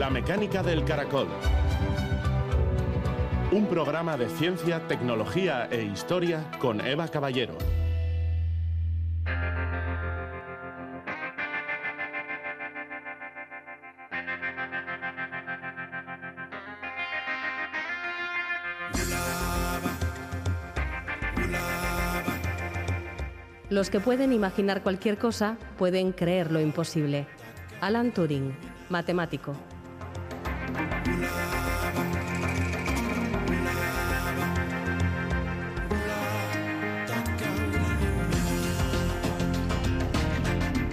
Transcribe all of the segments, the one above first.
La mecánica del caracol. Un programa de ciencia, tecnología e historia con Eva Caballero. Los que pueden imaginar cualquier cosa pueden creer lo imposible. Alan Turing, matemático.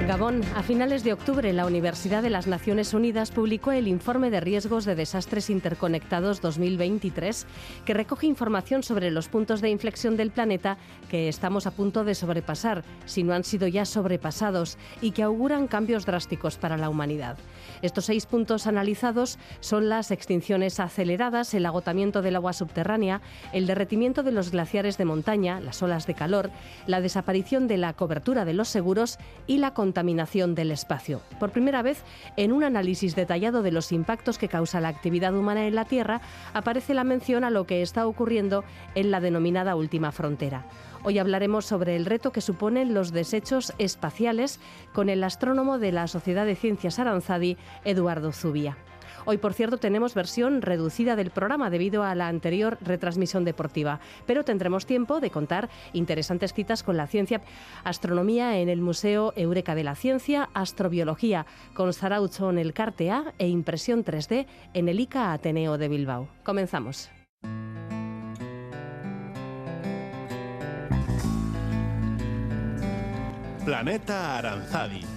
Gabón, a finales de octubre la Universidad de las Naciones Unidas publicó el Informe de Riesgos de Desastres Interconectados 2023, que recoge información sobre los puntos de inflexión del planeta que estamos a punto de sobrepasar, si no han sido ya sobrepasados, y que auguran cambios drásticos para la humanidad. Estos seis puntos analizados son las extinciones aceleradas, el agotamiento del agua subterránea, el derretimiento de los glaciares de montaña, las olas de calor, la desaparición de la cobertura de los seguros y la contaminación del espacio. Por primera vez, en un análisis detallado de los impactos que causa la actividad humana en la Tierra, aparece la mención a lo que está ocurriendo en la denominada última frontera. Hoy hablaremos sobre el reto que suponen los desechos espaciales con el astrónomo de la Sociedad de Ciencias Aranzadi, Eduardo Zubia. Hoy, por cierto, tenemos versión reducida del programa debido a la anterior retransmisión deportiva, pero tendremos tiempo de contar interesantes citas con la ciencia, astronomía en el Museo Eureka de la Ciencia, astrobiología con Saraucho en el Cartea e impresión 3D en el ICA Ateneo de Bilbao. Comenzamos. Planeta Aranzadi.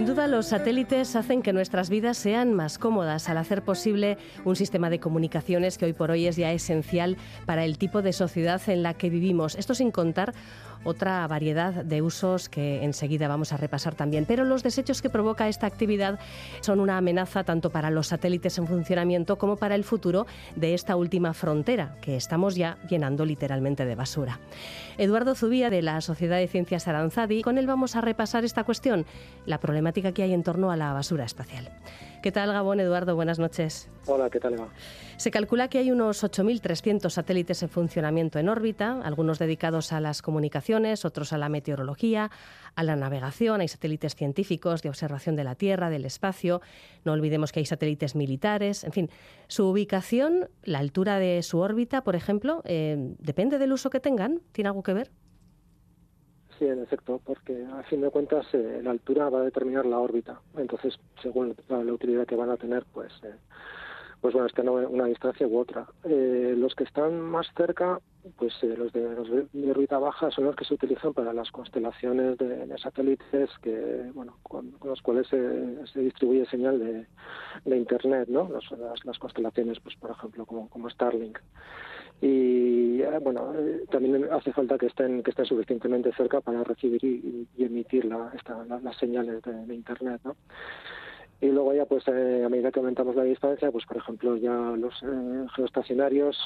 duda, los satélites hacen que nuestras vidas sean más cómodas al hacer posible un sistema de comunicaciones que hoy por hoy es ya esencial para el tipo de sociedad en la que vivimos. Esto sin contar otra variedad de usos que enseguida vamos a repasar también. Pero los desechos que provoca esta actividad son una amenaza tanto para los satélites en funcionamiento como para el futuro de esta última frontera que estamos ya llenando literalmente de basura. Eduardo Zubía de la Sociedad de Ciencias Aranzadi, con él vamos a repasar esta cuestión, la problemática que hay en torno a la basura espacial. ¿Qué tal, Gabón, Eduardo? Buenas noches. Hola, ¿qué tal, Eva? Se calcula que hay unos 8.300 satélites en funcionamiento en órbita, algunos dedicados a las comunicaciones, otros a la meteorología, a la navegación. Hay satélites científicos de observación de la Tierra, del espacio. No olvidemos que hay satélites militares. En fin, su ubicación, la altura de su órbita, por ejemplo, eh, depende del uso que tengan. ¿Tiene algo que ver? Sí, en efecto, porque a fin de cuentas eh, la altura va a determinar la órbita. Entonces, según la, utilidad que van a tener, pues, eh, pues bueno, están a una distancia u otra. Eh, los que están más cerca, pues los, de, los de órbita baja son los que se utilizan para las constelaciones de, satélites que, bueno, con, los cuales se, se, distribuye señal de, de Internet, ¿no? las, las, constelaciones, pues por ejemplo, como, como Starlink y eh, bueno eh, también hace falta que estén que estén suficientemente cerca para recibir y, emitir la, las señales de, internet ¿no? y luego ya pues eh, a medida que aumentamos la distancia pues por ejemplo ya los geoestacionarios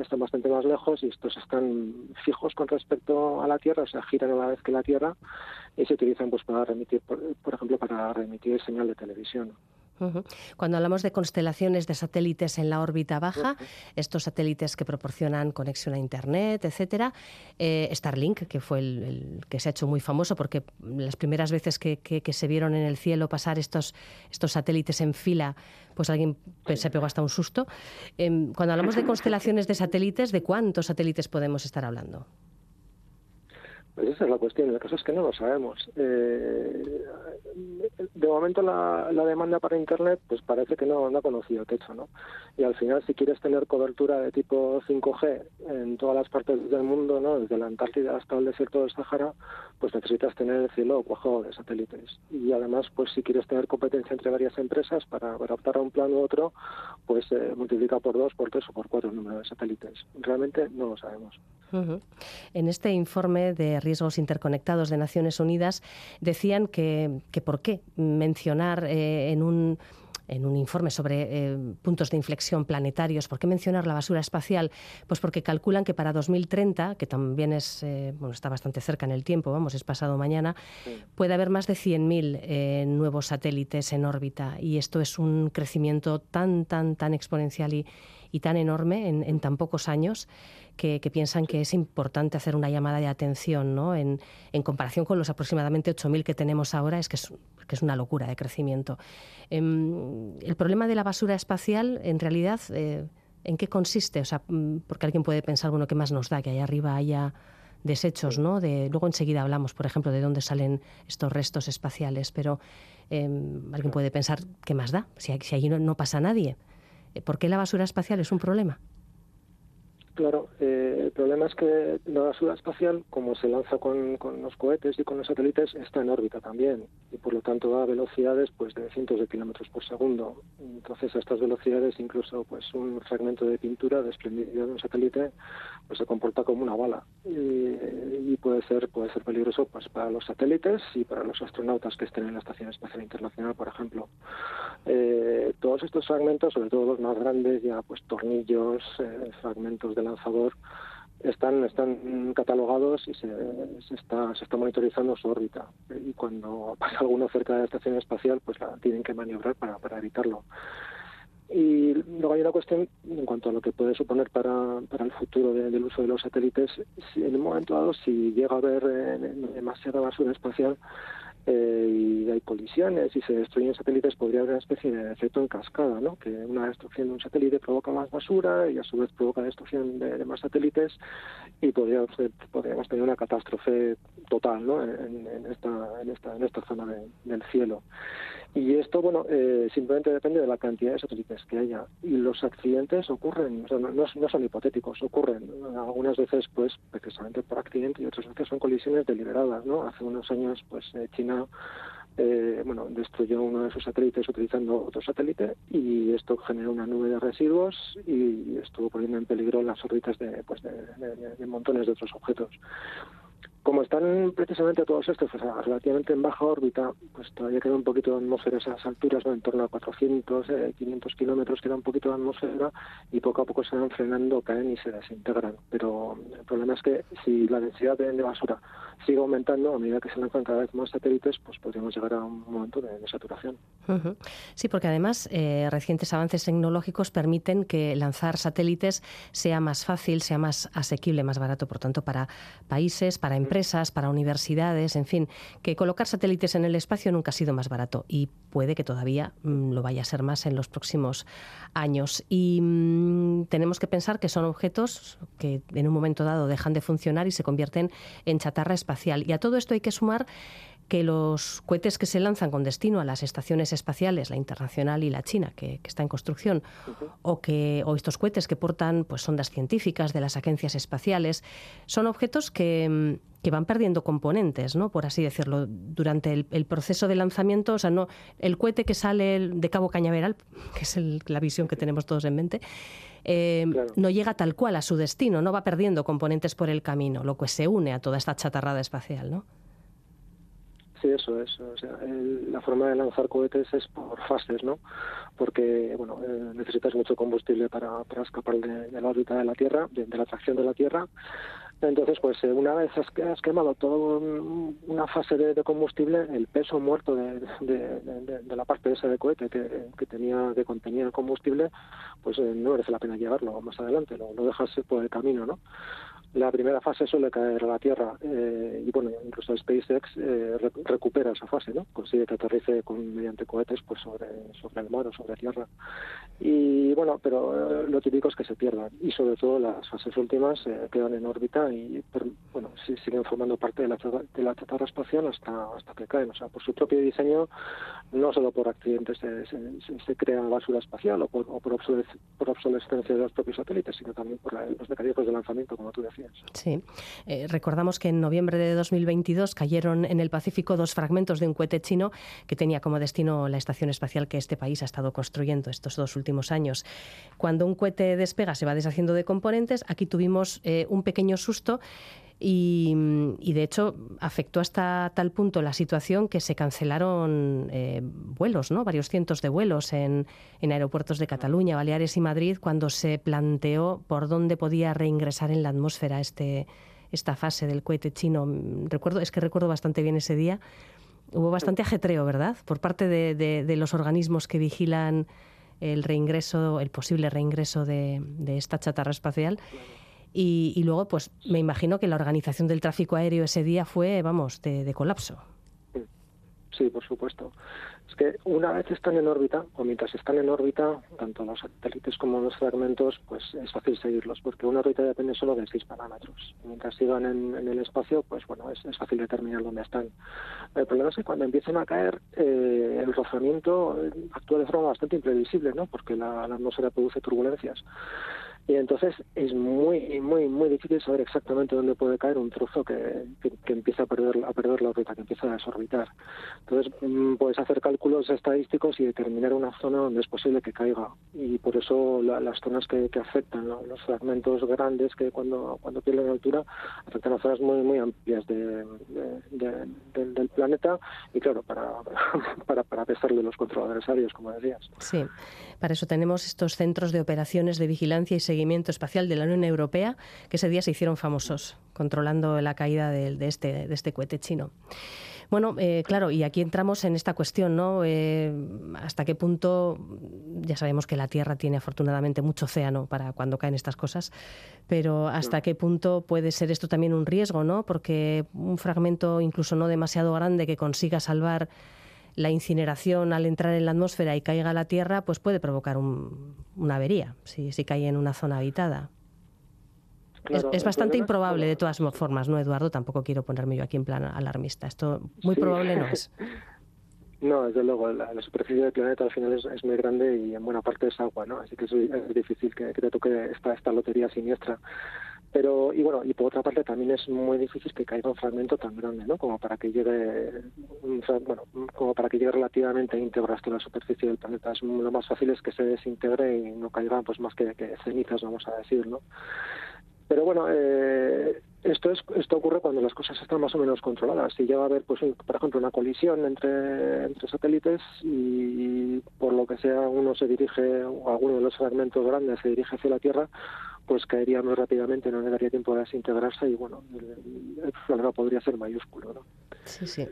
están bastante más lejos y estos están fijos con respecto a la Tierra o sea giran a la vez que la Tierra y se utilizan pues para remitir por, por ejemplo para remitir señal de televisión cuando hablamos de constelaciones de satélites en la órbita baja, estos satélites que proporcionan conexión a Internet, etcétera, eh, Starlink, que fue el, que se ha hecho muy famoso porque las primeras veces que, se vieron en el cielo pasar estos, estos satélites en fila, pues alguien se pegó hasta un susto. Em, cuando hablamos de constelaciones de satélites, ¿de cuántos satélites podemos estar hablando? Pues esa es la cuestión. El caso es que no lo sabemos. Eh, de momento la, demanda para Internet pues parece que no, no ha conocido techo, ¿no? Y al final si quieres tener cobertura de tipo 5G en todas las partes del mundo, ¿no? Desde la Antártida hasta el desierto del Sahara, pues necesitas tener el cielo cuajo de satélites. Y además, pues si quieres tener competencia entre varias empresas para, para optar a un plan u otro, pues eh, multiplica por dos, por tres o por cuatro el número de satélites. Realmente no lo sabemos. En este informe de riesgos interconectados de Naciones Unidas decían que, que por qué mencionar eh, en un en un informe sobre eh, puntos de inflexión planetarios. ¿Por qué mencionar la basura espacial? Pues porque calculan que para 2030, que también es, eh, bueno, está bastante cerca en el tiempo, vamos, es pasado mañana, puede haber más de 100.000 eh, nuevos satélites en órbita. Y esto es un crecimiento tan, tan, tan exponencial y, y tan enorme en, en tan pocos años que, piensan que es importante hacer una llamada de atención ¿no? en, en comparación con los aproximadamente 8.000 que tenemos ahora, es que es, que es una locura de crecimiento. Em, el problema de la basura espacial, en realidad, eh, ¿en qué consiste? O sea, mm, porque alguien puede pensar, bueno, ¿qué más nos da que allá arriba haya desechos, ¿no? De, luego enseguida hablamos, por ejemplo, de dónde salen estos restos espaciales, pero em, alguien puede pensar, ¿qué más da? Si, si allí no, no pasa nadie. ¿Por qué la basura espacial es un problema? Claro, eh, el problema es que la basura espacial, como se lanza con, con, los cohetes y con los satélites, está en órbita también y por lo tanto da velocidades pues de cientos de kilómetros por segundo. Entonces a estas velocidades incluso pues un fragmento de pintura desprendido de un satélite pues se comporta como una bala y, y, puede ser puede ser peligroso pues para los satélites y para los astronautas que estén en la estación espacial internacional, por ejemplo. Eh, todos estos fragmentos, sobre todo los más grandes, ya pues tornillos, eh, fragmentos de lanzador están están catalogados y se, se, está se está monitorizando su órbita. Y cuando pasa alguno cerca de la estación espacial pues la tienen que maniobrar para, para evitarlo. Y luego hay una cuestión en cuanto a lo que puede suponer para, para el futuro de, del uso de los satélites. Si en un momento dado si llega a haber eh, demasiada basura espacial eh, y hay colisiones y se destruyen satélites, podría haber una especie de efecto en cascada, ¿no? que una destrucción de un satélite provoca más basura y a su vez provoca destrucción de, más satélites y podría, podríamos tener una catástrofe total ¿no? en, esta, en, esta, en esta zona de, del cielo. Y esto, bueno, eh, simplemente depende de la cantidad de satélites que haya. Y los accidentes ocurren, o sea, no, no, son hipotéticos, ocurren. Algunas veces, pues, precisamente por accidente y otras veces son colisiones deliberadas, ¿no? Hace unos años, pues, eh, China, eh, bueno, destruyó uno de sus satélites utilizando otro satélite y esto generó una nube de residuos y estuvo poniendo en peligro las órbitas de, pues, de, montones de otros objetos. Como están precisamente todos estos pues, relativamente en baja órbita, pues todavía queda un poquito de atmósfera a esas alturas, ¿no? en torno a 400, eh, 500 kilómetros queda un poquito de atmósfera y poco a poco se van frenando, caen y se desintegran. Pero el problema es que si la densidad de, basura sigue aumentando, a medida que se lanzan cada vez más satélites, pues podríamos llegar a un momento de, saturación. Sí, porque además eh, recientes avances tecnológicos permiten que lanzar satélites sea más fácil, sea más asequible, más barato, por tanto, para países, para empresas empresas, para universidades, en fin, que colocar satélites en el espacio nunca ha sido más barato y puede que todavía mmm, lo vaya a ser más en los próximos años. Y mmm, tenemos que pensar que son objetos que en un momento dado dejan de funcionar y se convierten en chatarra espacial. Y a todo esto hay que sumar que los cohetes que se lanzan con destino a las estaciones espaciales, la internacional y la china, que, que está en construcción, uh -huh. o, que, o estos cohetes que portan pues, sondas científicas de las agencias espaciales, son objetos que, que van perdiendo componentes, ¿no? por así decirlo, durante el, el, proceso de lanzamiento. O sea, no, el cohete que sale de Cabo Cañaveral, que es el, la visión que tenemos todos en mente, eh, claro. no llega tal cual a su destino, no va perdiendo componentes por el camino, lo que se une a toda esta chatarrada espacial, ¿no? Sí, eso es. O sea, el, la forma de lanzar cohetes es por fases, ¿no? Porque, bueno, eh, necesitas mucho combustible para, para escapar de, la órbita de la Tierra, de, la atracción de la Tierra. Entonces, pues eh, una vez has, has quemado toda una fase de, combustible, el peso muerto de, la parte esa de cohete que, que, tenía, que contenía el combustible, pues eh, no merece la pena llevarlo más adelante, lo, lo dejas por el camino, ¿no? La primera fase suele caer a la Tierra eh, y bueno, incluso SpaceX eh, re recupera esa fase, ¿no? Consigue que aterrice con, mediante cohetes pues sobre, sobre el mar o sobre tierra. Y bueno, pero eh, lo típico es que se pierdan y sobre todo las fases últimas eh, quedan en órbita y per, bueno, sí, siguen formando parte de la, de la chatarra espacial hasta, hasta que caen. O sea, por su propio diseño, no solo por accidentes se, se, se crea basura espacial o por, o por obsolescencia de los propios satélites, sino también por la, los mecanismos de lanzamiento, como tú decías. Sí. Eh, recordamos que en noviembre de 2022 cayeron en el Pacífico dos fragmentos de un cohete chino que tenía como destino la estación espacial que este país ha estado construyendo estos dos últimos años. Cuando un cohete despega se va deshaciendo de componentes, aquí tuvimos eh, un pequeño susto y, de hecho afectó hasta tal punto la situación que se cancelaron eh, vuelos, ¿no? varios cientos de vuelos en, en, aeropuertos de Cataluña, Baleares y Madrid cuando se planteó por dónde podía reingresar en la atmósfera este, esta fase del cohete chino. Recuerdo, es que recuerdo bastante bien ese día. Hubo bastante ajetreo, ¿verdad? Por parte de, de, los organismos que vigilan el reingreso, el posible reingreso de, de esta chatarra espacial. Y, luego, pues me imagino que la organización del tráfico aéreo ese día fue, vamos, de, colapso. Sí, por supuesto. Es que una vez están en órbita, o mientras están en órbita, tanto los satélites como los fragmentos, pues es fácil seguirlos, porque una órbita depende solo de seis parámetros. Mientras sigan en, el espacio, pues bueno, es, fácil determinar dónde están. El problema es que cuando empiecen a caer, eh, el rozamiento actúa de forma bastante imprevisible, ¿no? Porque la, la atmósfera produce turbulencias. Y entonces es muy, muy, muy difícil saber exactamente dónde puede caer un trozo que, que, empieza a perder, a perder la órbita, que empieza a desorbitar. Entonces mm, puedes hacer cálculos estadísticos y determinar una zona donde es posible que caiga. Y por eso las zonas que, que afectan, los fragmentos grandes que cuando, cuando pierden altura, afectan a zonas muy, muy amplias de, del planeta. Y claro, para, para, para pesarle los controladores aéreos, como decías. Sí, para eso tenemos estos centros de operaciones de vigilancia y seguimiento espacial de la Unión Europea, que ese día se hicieron famosos, controlando la caída de, este, de este cohete chino. Bueno, eh, claro, y aquí entramos en esta cuestión, ¿no? Eh, ¿Hasta qué punto, ya sabemos que la Tierra tiene afortunadamente mucho océano para cuando caen estas cosas, pero hasta qué punto puede ser esto también un riesgo, ¿no? Porque un fragmento incluso no demasiado grande que consiga salvar la incineración al entrar en la atmósfera y caiga a la Tierra, pues puede provocar una avería si, si cae en una zona habitada. es, bastante improbable de todas formas, ¿no, Eduardo? Tampoco quiero ponerme yo aquí en plan alarmista. Esto muy probable no es. No, desde luego, la, superficie del planeta al final es, muy grande y en buena parte es agua, ¿no? Así que es, difícil que, te toque esta, esta lotería siniestra. Pero, y bueno, y por otra parte también es muy difícil que caiga un fragmento tan grande, ¿no? Como para que llegue, bueno, como para que llegue relativamente íntegro hasta la superficie del planeta. Es, lo más fácil es que se desintegre y no caiga pues más que, cenizas, vamos a decir, ¿no? Pero bueno, eh, esto es esto ocurre cuando las cosas están más o menos controladas. Si llega a haber, pues, por ejemplo, una colisión entre, entre satélites y, por lo que sea uno se dirige o alguno de los fragmentos grandes se dirige hacia la Tierra, pues caería muy rápidamente, no le daría tiempo a desintegrarse y bueno, el, problema podría ser mayúsculo. ¿no? Sí, sí.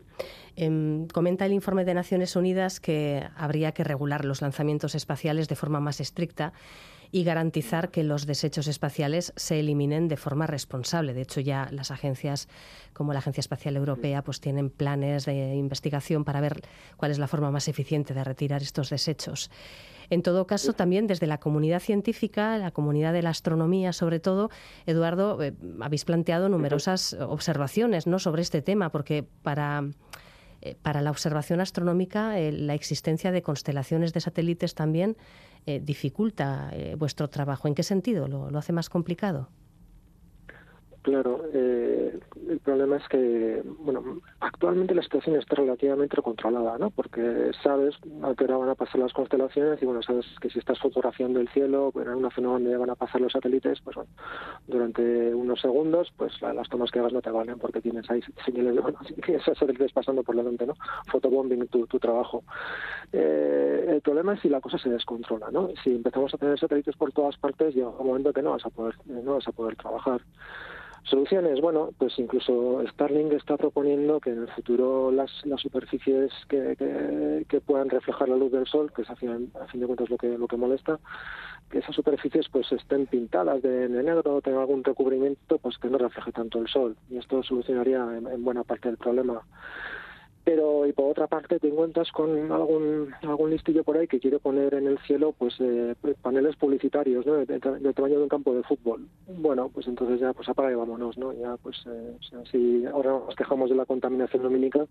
Em, comenta el informe de Naciones Unidas que habría que regular los lanzamientos espaciales de forma más estricta y garantizar que los desechos espaciales se eliminen de forma responsable. De hecho, ya las agencias como la Agencia Espacial Europea pues tienen planes de investigación para ver cuál es la forma más eficiente de retirar estos desechos. En todo caso, también desde la comunidad científica, la comunidad de la astronomía sobre todo, Eduardo, eh, habéis planteado numerosas observaciones ¿no? sobre este tema, porque para eh, para la observación astronómica, eh, la existencia de constelaciones de satélites también dificulta vuestro trabajo. ¿En qué sentido? ¿Lo, hace más complicado? Claro, eh, el problema es que, bueno, actualmente la situación está relativamente controlada, ¿no? Porque sabes a qué hora van a pasar las constelaciones y, bueno, sabes que si estás fotografiando el cielo en una zona donde van a pasar los satélites, pues bueno, durante unos segundos, pues las tomas que hagas no te valen porque tienes ahí señales bueno, tienes satélites pasando por delante, ¿no? Fotobombing tu, tu trabajo. Eh, el problema es si la cosa se descontrola, ¿no? Si empezamos a tener satélites por todas partes, llega un momento que no vas a poder, no vas a poder trabajar. Soluciones, bueno, pues incluso Starlink está proponiendo que en el futuro las, las superficies que, que, puedan reflejar la luz del sol, que es a fin, a fin de cuentas lo que, lo que molesta, que esas superficies pues estén pintadas de, negro o tengan algún recubrimiento pues que no refleje tanto el sol. Y esto solucionaría en buena parte del problema pero y por otra parte te encuentras con algún algún listillo por ahí que quiere poner en el cielo pues eh, paneles publicitarios ¿no? del tamaño de un campo de fútbol. Bueno pues entonces ya pues apaga y vámonos no ya pues eh, si ahora nos quejamos de la contaminación lumínica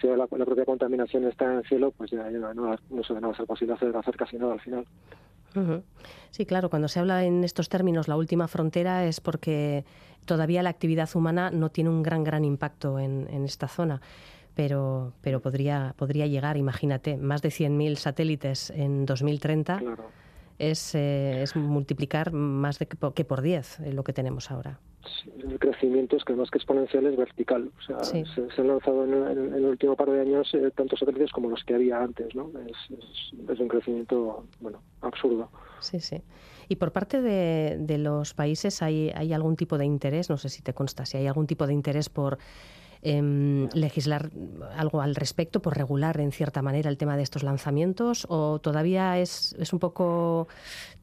si la, la propia contaminación está en el cielo pues ya, no, no, no, va a ser posible hacer, hacer casi nada al final. Sí, claro, cuando se habla en estos términos la última frontera es porque todavía la actividad humana no tiene un gran, gran impacto en, en esta zona pero, pero podría, podría llegar, imagínate, más de 100.000 satélites en 2030. es, eh, es multiplicar más de que por, que por 10 lo que tenemos ahora. el crecimiento es que más que exponencial es vertical. O sea, se, han lanzado en, el último par de años eh, tantos satélites como los que había antes, ¿no? Es, es, un crecimiento, bueno, absurdo. Sí, sí. Y por parte de, de los países, ¿hay, ¿hay algún tipo de interés? No sé si te consta, si hay algún tipo de interés por Em, legislar algo al respecto, por regular en cierta manera el tema de estos lanzamientos o todavía es, un poco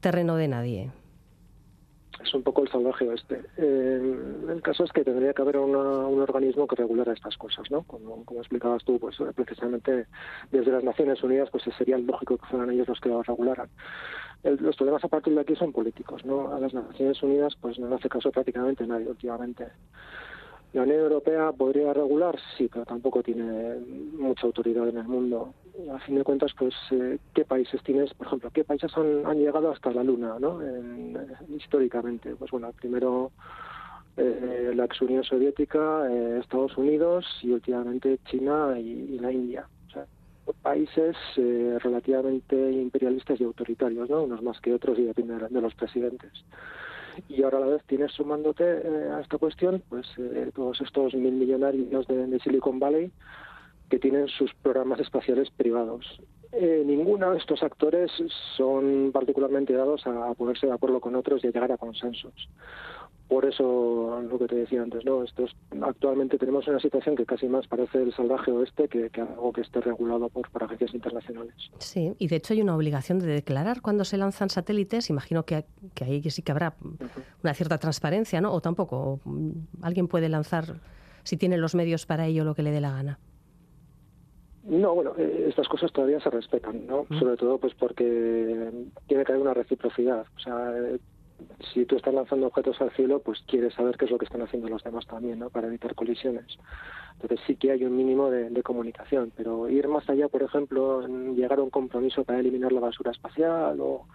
terreno de nadie? Es un poco el salvaje este. Eh, el caso es que tendría que haber un organismo que regulara estas cosas, ¿no? Como, explicabas tú, pues precisamente desde las Naciones Unidas, pues sería lógico que fueran ellos los que lo regularan. los problemas a partir de aquí son políticos, ¿no? A las Naciones Unidas, pues no hace caso prácticamente nadie últimamente. La Unión Europea podría regular, sí, pero tampoco tiene mucha autoridad en el mundo. A fin de cuentas, pues, eh, ¿qué países tienes? Por ejemplo, ¿qué países han, han llegado hasta la Luna, ¿no? históricamente, pues bueno, primero eh, la ex Unión Soviética, eh, Estados Unidos y últimamente China y, la India. O sea, países relativamente imperialistas y autoritarios, ¿no? Unos más que otros y depende de los presidentes y ahora a la vez tienes sumándote eh, a esta cuestión pues eh, todos estos mil millonarios de, Silicon Valley que tienen sus programas espaciales privados. Eh, ninguno de estos actores son particularmente dados a ponerse de acuerdo con otros y a llegar a consensos por eso lo que te decía antes, ¿no? Esto actualmente tenemos una situación que casi más parece el salvaje oeste que, algo que esté regulado por, agencias internacionales. Sí, y de hecho hay una obligación de declarar cuando se lanzan satélites. Imagino que, que ahí sí que habrá una cierta transparencia, ¿no? O tampoco, alguien puede lanzar, si tiene los medios para ello, lo que le dé la gana. No, bueno, eh, estas cosas todavía se respetan, ¿no? Sobre todo pues porque tiene que haber una reciprocidad. O sea, si tú estás lanzando objetos al cielo, pues quieres saber qué es lo que están haciendo los demás también, ¿no? Para evitar colisiones. Entonces sí que hay un mínimo de, comunicación, pero ir más allá, por ejemplo, en llegar a un compromiso para eliminar la basura espacial o,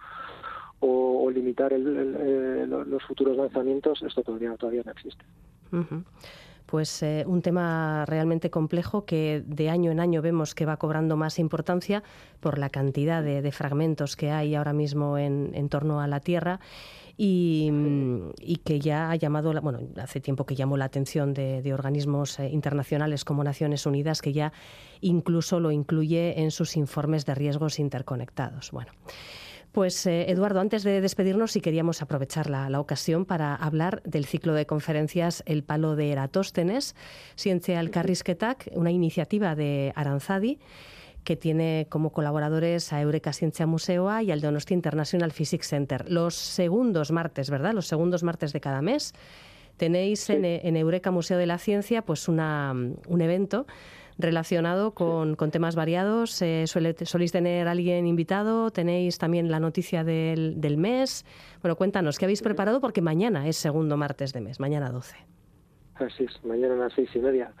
o, limitar el, los futuros lanzamientos, esto todavía, todavía no existe pues eh, un tema realmente complejo que de año en año vemos que va cobrando más importancia por la cantidad de, fragmentos que hay ahora mismo en, torno a la Tierra. Y, que ya ha llamado, bueno, hace tiempo que llamó la atención de, organismos eh, internacionales como Naciones Unidas, que ya incluso lo incluye en sus informes de riesgos interconectados. Bueno. Pues eh, Eduardo, antes de despedirnos, sí queríamos aprovechar la, ocasión para hablar del ciclo de conferencias El Palo de Eratóstenes, Ciencia al Carrisketak, una iniciativa de Aranzadi que tiene como colaboradores a Eureka Ciencia Museoa y al Donostia International Physics Center. Los segundos martes, ¿verdad? Los segundos martes de cada mes tenéis en, en, Eureka Museo de la Ciencia pues una, un evento relacionado con, temas variados. Eh, ¿Soléis tener alguien invitado? ¿Tenéis también la noticia del, del mes? Bueno, cuéntanos, ¿qué habéis preparado? Porque mañana es segundo martes de mes, mañana 12. Así es, mañana a las seis y media.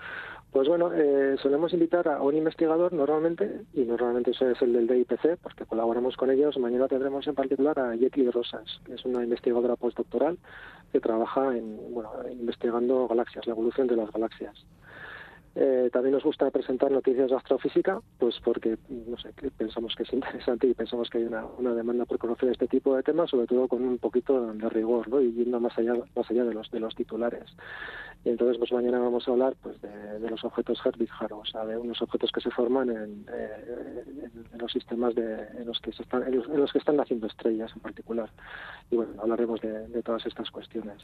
Pues bueno, eh, solemos invitar a un investigador normalmente, y normalmente eso es el del DIPC, porque colaboramos con ellos. Mañana tendremos en particular a Yeti Rosas, que es una investigadora postdoctoral que trabaja en, bueno, investigando galaxias, la evolución de las galaxias. Eh, también nos gusta presentar noticias de astrofísica, pues porque no sé, pensamos que es interesante y pensamos que hay una, una, demanda por conocer este tipo de temas, sobre todo con un poquito de rigor, ¿no? Y yendo más allá, más allá de los de los titulares. Y entonces, pues mañana vamos a hablar pues de, los objetos Herbig-Haro, o sea, de unos objetos que se forman en, eh, los sistemas de, en los que se están, en los, que están naciendo estrellas en particular. Y bueno, hablaremos de, todas estas cuestiones.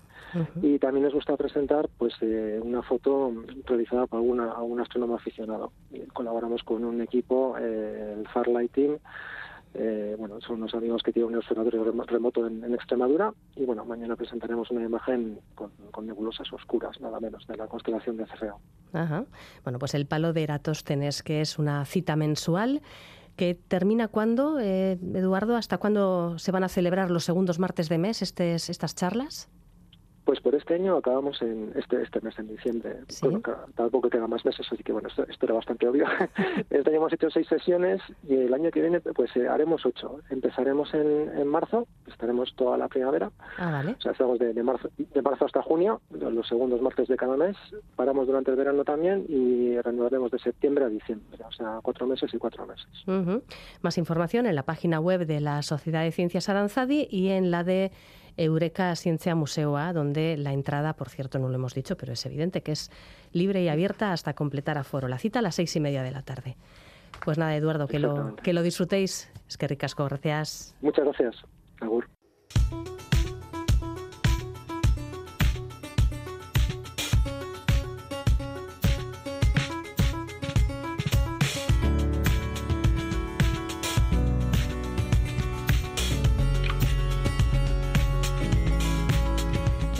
Y también nos gusta presentar pues eh, una foto realizada por alguna, algún astrónomo aficionado. colaboramos con un equipo, eh, el Farlight Team, eh, bueno, son unos amigos que tienen un observatorio remoto en, Extremadura y bueno, mañana presentaremos una imagen con, nebulosas oscuras, nada menos, de la constelación de Cerreo. Ajá. Bueno, pues el palo de Eratóstenes, que es una cita mensual que termina cuándo, eh, Eduardo, ¿hasta cuándo se van a celebrar los segundos martes de mes estas charlas? Pues por este año acabamos en este este mes, en diciembre. Bueno, tampoco quedan más meses, así que bueno, esto, era bastante obvio. este año hemos hecho seis sesiones y el año que viene pues eh, haremos ocho. Empezaremos en, en, marzo, estaremos toda la primavera. Ah, vale. O sea, estamos de, de, marzo, de marzo hasta junio, los segundos martes de cada mes. Paramos durante el verano también y reanudaremos de septiembre a diciembre. O sea, cuatro meses y cuatro meses. Más información en la página web de la Sociedad de Ciencias Aranzadi y en la de Eureka Ciencia Museoa, donde la entrada, por cierto, no lo hemos dicho, pero es evidente que es libre y abierta hasta completar aforo. La cita a las seis y media de la tarde. Pues nada, Eduardo, que lo, que lo disfrutéis. Es que ricasco, gracias. Muchas gracias. Agur.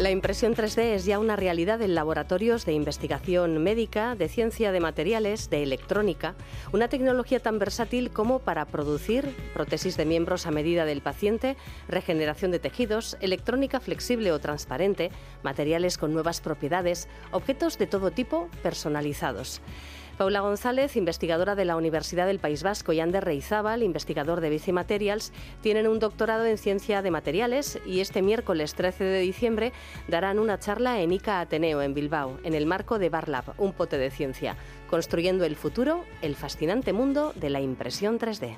La impresión 3D es ya una realidad en laboratorios de investigación médica, de ciencia de materiales, de electrónica, una tecnología tan versátil como para producir prótesis de miembros a medida del paciente, regeneración de tejidos, electrónica flexible o transparente, materiales con nuevas propiedades, objetos de todo tipo personalizados. Paula González, investigadora de la Universidad del País Vasco, y Ander Reizábal, investigador de Bici Materials, tienen un doctorado en ciencia de materiales y este miércoles 13 de diciembre darán una charla en ICA Ateneo, en Bilbao, en el marco de BarLab, un pote de ciencia, construyendo el futuro, el fascinante mundo de la impresión 3D.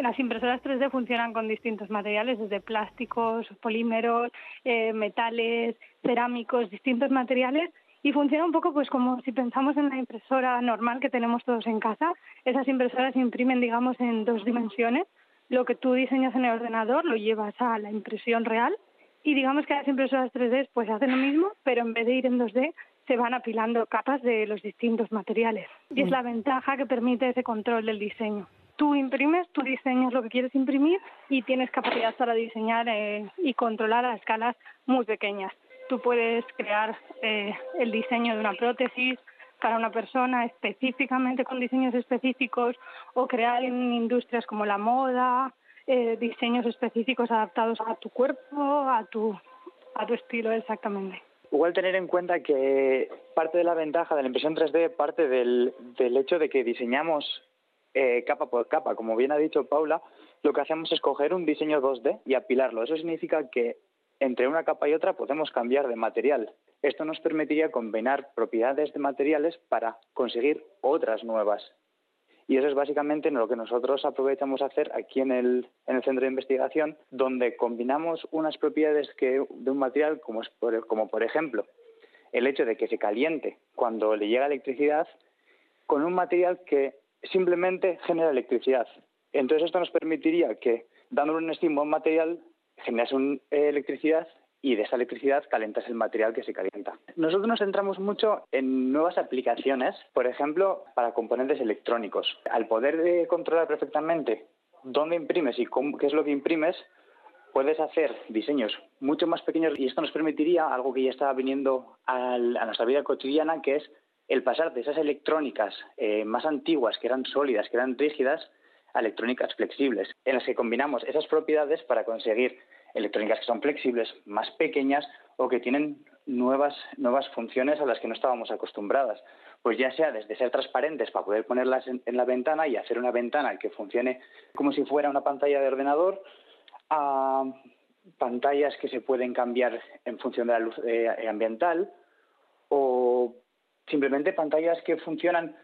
Las impresoras 3D funcionan con distintos materiales, desde plásticos, polímeros, eh, metales, cerámicos, distintos materiales y funciona un poco pues como si pensamos en la impresora normal que tenemos todos en casa. Esas impresoras imprimen, digamos, en dos dimensiones. Lo que tú diseñas en el ordenador lo llevas a la impresión real y digamos que las impresoras 3D pues hacen lo mismo, pero en vez de ir en 2D se van apilando capas de los distintos materiales. Y es la ventaja que permite ese control del diseño. Tú imprimes, tú diseñas lo que quieres imprimir y tienes capacidad para diseñar eh, y controlar a escalas muy pequeñas tú puedes crear eh, el diseño de una prótesis para una persona específicamente con diseños específicos o crear en industrias como la moda eh, diseños específicos adaptados a tu cuerpo, a tu, a tu estilo exactamente. Igual tener en cuenta que parte de la ventaja de la impresión 3D parte del, del hecho de que diseñamos eh, capa por capa. Como bien ha dicho Paula, lo que hacemos es coger un diseño 2D y apilarlo. Eso significa que entre una capa y otra podemos cambiar de material. Esto nos permitiría combinar propiedades de materiales para conseguir otras nuevas. Y eso es básicamente lo que nosotros aprovechamos a hacer aquí en el, en el centro de investigación, donde combinamos unas propiedades que, de un material como, por, como por ejemplo el hecho de que se caliente cuando le llega electricidad con un material que simplemente genera electricidad. Entonces esto nos permitiría que dándole un estímulo a un material generas eh, electricidad y de esa electricidad calentas el material que se calienta. Nosotros nos centramos mucho en nuevas aplicaciones, por ejemplo, para componentes electrónicos. Al poder de controlar perfectamente dónde imprimes y qué es lo que imprimes, puedes hacer diseños mucho más pequeños y esto nos permitiría algo que ya estaba viniendo a nuestra vida cotidiana, que es el pasar de esas electrónicas eh, más antiguas, que eran sólidas, que eran rígidas, electrónicas flexibles, en las que combinamos esas propiedades para conseguir electrónicas que son flexibles, más pequeñas o que tienen nuevas, nuevas funciones a las que no estábamos acostumbradas. Pues ya sea desde ser transparentes para poder ponerlas en, la ventana y hacer una ventana que funcione como si fuera una pantalla de ordenador, a pantallas que se pueden cambiar en función de la luz eh, ambiental o simplemente pantallas que funcionan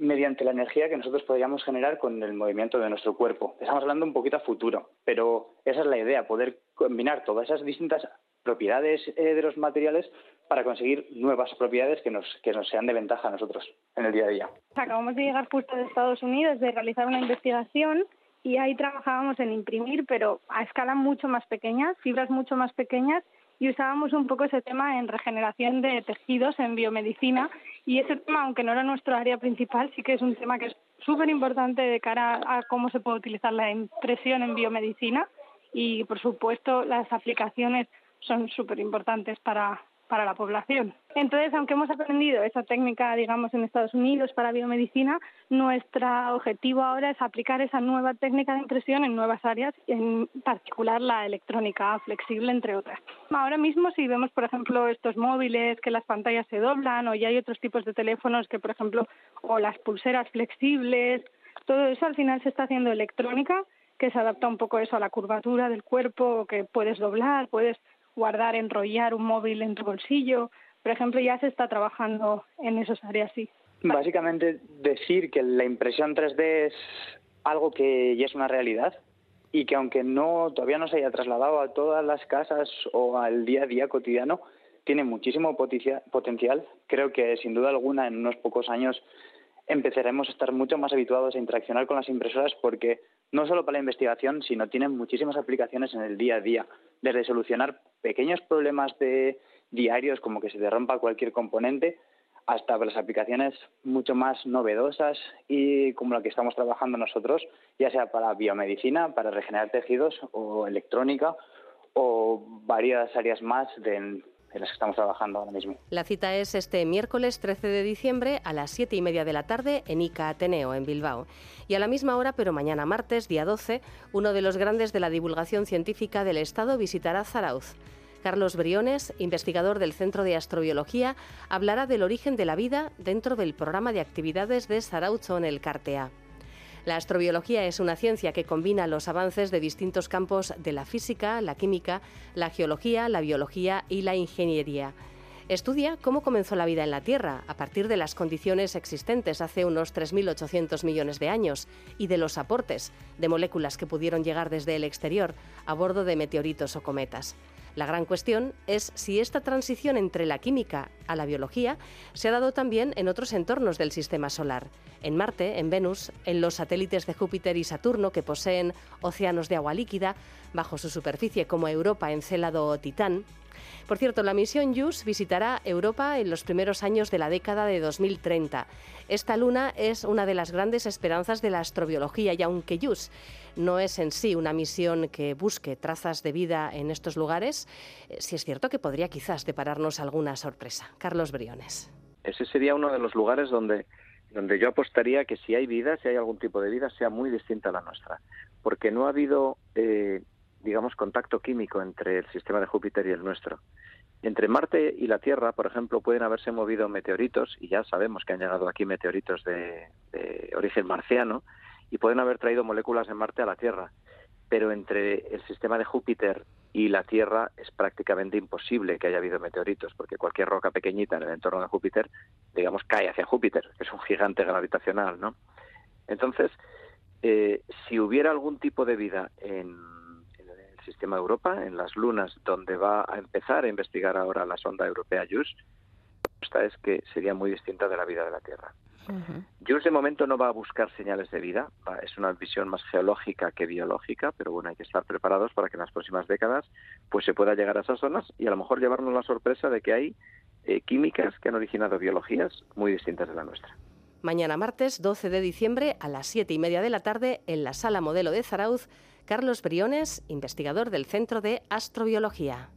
mediante la energía que nosotros podríamos generar con el movimiento de nuestro cuerpo. Estamos hablando un poquito a futuro, pero esa es la idea, poder combinar todas esas distintas propiedades eh, de los materiales para conseguir nuevas propiedades que nos, que nos sean de ventaja a nosotros en el día a día. Acabamos de llegar justo de Estados Unidos de realizar una investigación y ahí trabajábamos en imprimir, pero a escala mucho más pequeña, fibras mucho más pequeñas y usábamos un poco ese tema en regeneración de tejidos en biomedicina y ese tema, aunque no era nuestro área principal, sí que es un tema que es súper importante de cara a cómo se puede utilizar la impresión en biomedicina y, por supuesto, las aplicaciones son súper importantes para, para la población. Entonces, aunque hemos aprendido esa técnica, digamos, en Estados Unidos para biomedicina, nuestro objetivo ahora es aplicar esa nueva técnica de impresión en nuevas áreas, en particular la electrónica flexible, entre otras. Ahora mismo, si vemos, por ejemplo, estos móviles que las pantallas se doblan o ya hay otros tipos de teléfonos que, por ejemplo, o las pulseras flexibles, todo eso al final se está haciendo electrónica que se adapta un poco eso a la curvatura del cuerpo, que puedes doblar, puedes guardar, enrollar un móvil en tu bolsillo. Por ejemplo, ya se está trabajando en esas áreas, sí. Básicamente decir que la impresión 3D es algo que ya es una realidad y que aunque no todavía no se haya trasladado a todas las casas o al día a día cotidiano, tiene muchísimo potencial. Creo que sin duda alguna en unos pocos años empezaremos a estar mucho más habituados a interaccionar con las impresoras porque no solo para la investigación, sino tienen muchísimas aplicaciones en el día a día, desde solucionar pequeños problemas de diarios como que se derrumpa cualquier componente hasta las aplicaciones mucho más novedosas y como la que estamos trabajando nosotros, ya sea para biomedicina, para regenerar tejidos o electrónica o varias áreas más de, en las que estamos trabajando ahora mismo. La cita es este miércoles 13 de diciembre a las 7 y media de la tarde en ICA Ateneo, en Bilbao. Y a la misma hora, pero mañana martes, día 12, uno de los grandes de la divulgación científica del Estado visitará Zarauz. Carlos Briones, investigador del Centro de Astrobiología, hablará del origen de la vida dentro del programa de actividades de Zarauz en el Cartea. La astrobiología es una ciencia que combina los avances de distintos campos de la física, la química, la geología, la biología y la ingeniería. Estudia cómo comenzó la vida en la Tierra a partir de las condiciones existentes hace unos 3.800 millones de años y de los aportes de moléculas que pudieron llegar desde el exterior a bordo de meteoritos o cometas. La gran cuestión es si esta transición entre la química a la biología se ha dado también en otros entornos del sistema solar. En Marte, en Venus, en los satélites de Júpiter y Saturno que poseen océanos de agua líquida bajo su superficie como Europa, Encélado o Titán, por cierto, la misión JUICE visitará Europa en los primeros años de la década de 2030. Esta luna es una de las grandes esperanzas de la astrobiología y aunque JUICE no es en sí una misión que busque trazas de vida en estos lugares, eh, sí es cierto que podría quizás depararnos alguna sorpresa. Carlos Briones. Ese sería uno de los lugares donde donde yo apostaría que si hay vida, si hay algún tipo de vida, sea muy distinta a la nuestra, porque no ha habido eh, digamos, contacto químico entre el sistema de Júpiter y el nuestro. Entre Marte y la Tierra, por ejemplo, pueden haberse movido meteoritos, y ya sabemos que han llegado aquí meteoritos de, origen marciano, y pueden haber traído moléculas de Marte a la Tierra. Pero entre el sistema de Júpiter y la Tierra es prácticamente imposible que haya habido meteoritos, porque cualquier roca pequeñita en el entorno de Júpiter, digamos, cae hacia Júpiter, que es un gigante gravitacional, ¿no? Entonces, eh, si hubiera algún tipo de vida en sistema Europa, en las lunas donde va a empezar a investigar ahora la sonda europea JUICE, esta es que sería muy distinta de la vida de la Tierra. JUICE de momento no va a buscar señales de vida, es una visión más geológica que biológica, pero bueno, hay que estar preparados para que en las próximas décadas pues se pueda llegar a esas zonas y a lo mejor llevarnos la sorpresa de que hay eh, químicas que han originado biologías muy distintas de la nuestra. Mañana martes 12 de diciembre a las 7 y media de la tarde en la sala modelo de Zarauz Carlos Briones, investigador del Centro de Astrobiología.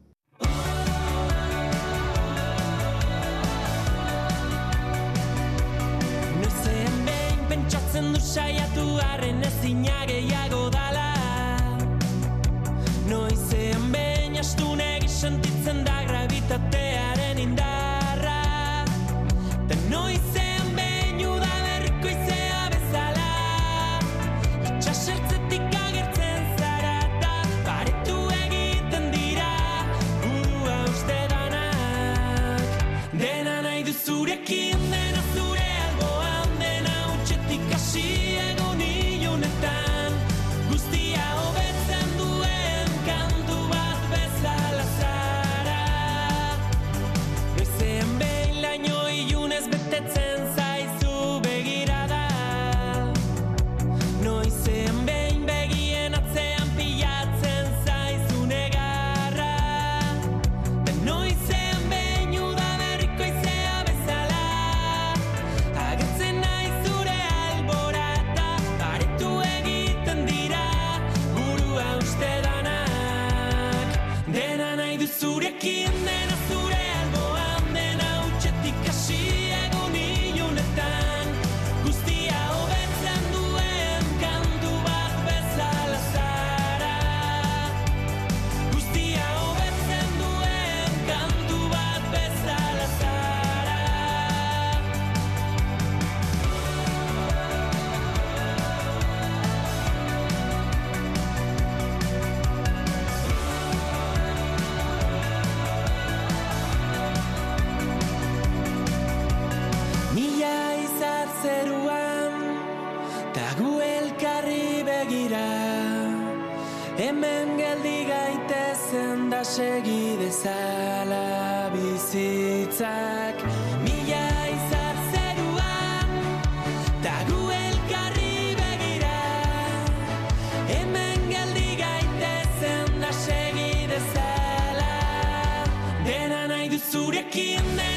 hemen geldi gaitezen da segi dezala bizitzak. Mila izar zerua eta gu elkarri begira. Hemen geldi gaitezen da segi dezala dena nahi duzurekin dena